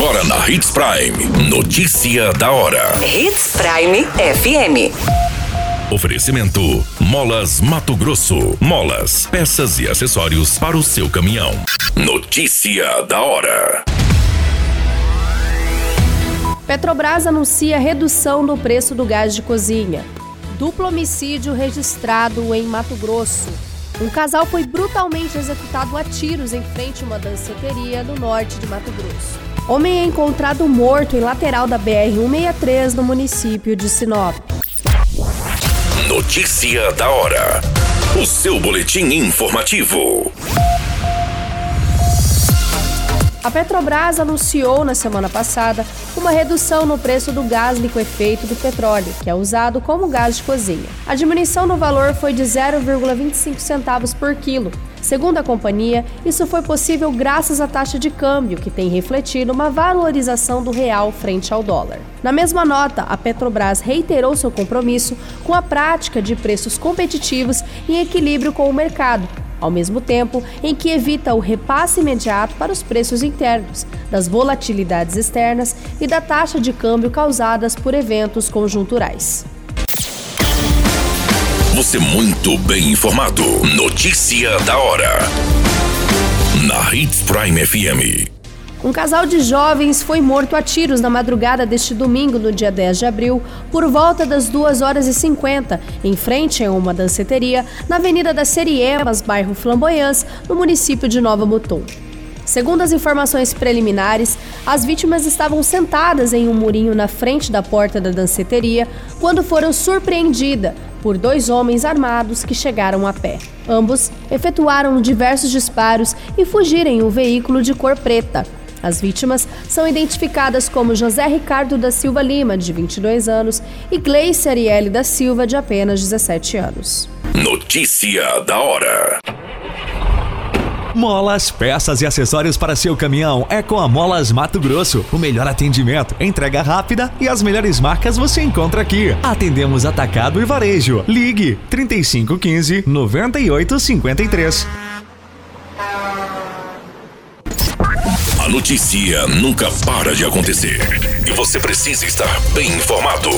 Agora na Hits Prime. Notícia da hora. Hits Prime FM. Oferecimento: Molas Mato Grosso. Molas, peças e acessórios para o seu caminhão. Notícia da hora. Petrobras anuncia redução no preço do gás de cozinha. Duplo homicídio registrado em Mato Grosso. Um casal foi brutalmente executado a tiros em frente a uma danceteria no norte de Mato Grosso. Homem é encontrado morto em lateral da BR-163 no município de Sinop. Notícia da hora. O seu boletim informativo. A Petrobras anunciou na semana passada uma redução no preço do gás liquefeito do petróleo, que é usado como gás de cozinha. A diminuição no valor foi de 0,25 centavos por quilo. Segundo a companhia, isso foi possível graças à taxa de câmbio, que tem refletido uma valorização do real frente ao dólar. Na mesma nota, a Petrobras reiterou seu compromisso com a prática de preços competitivos em equilíbrio com o mercado, ao mesmo tempo em que evita o repasse imediato para os preços internos, das volatilidades externas e da taxa de câmbio causadas por eventos conjunturais. Você muito bem informado. Notícia da hora. Na Hits Prime FM. Um casal de jovens foi morto a tiros na madrugada deste domingo, no dia 10 de abril, por volta das 2 horas e 50, em frente a uma danceteria, na Avenida das Seriemas, bairro Flamboyants, no município de Nova Mutum. Segundo as informações preliminares, as vítimas estavam sentadas em um murinho na frente da porta da danceteria quando foram surpreendidas por dois homens armados que chegaram a pé. Ambos efetuaram diversos disparos e fugiram em um veículo de cor preta. As vítimas são identificadas como José Ricardo da Silva Lima, de 22 anos, e Gleice Arielle da Silva, de apenas 17 anos. Notícia da hora. Molas, peças e acessórios para seu caminhão é com a Molas Mato Grosso. O melhor atendimento, entrega rápida e as melhores marcas você encontra aqui. Atendemos atacado e varejo. Ligue 3515 9853. A notícia nunca para de acontecer e você precisa estar bem informado.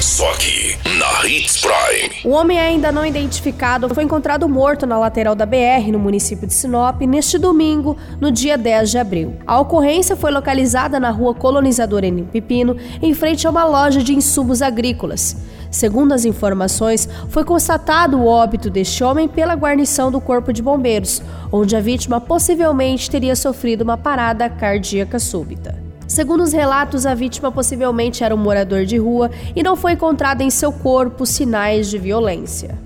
Só aqui, na Hits Prime. O homem ainda não identificado foi encontrado morto na lateral da BR, no município de Sinop, neste domingo, no dia 10 de abril. A ocorrência foi localizada na rua Colonizadora em Pepino, em frente a uma loja de insumos agrícolas. Segundo as informações, foi constatado o óbito deste homem pela guarnição do Corpo de Bombeiros, onde a vítima possivelmente teria sofrido uma parada cardíaca súbita. Segundo os relatos, a vítima possivelmente era um morador de rua e não foi encontrada em seu corpo sinais de violência.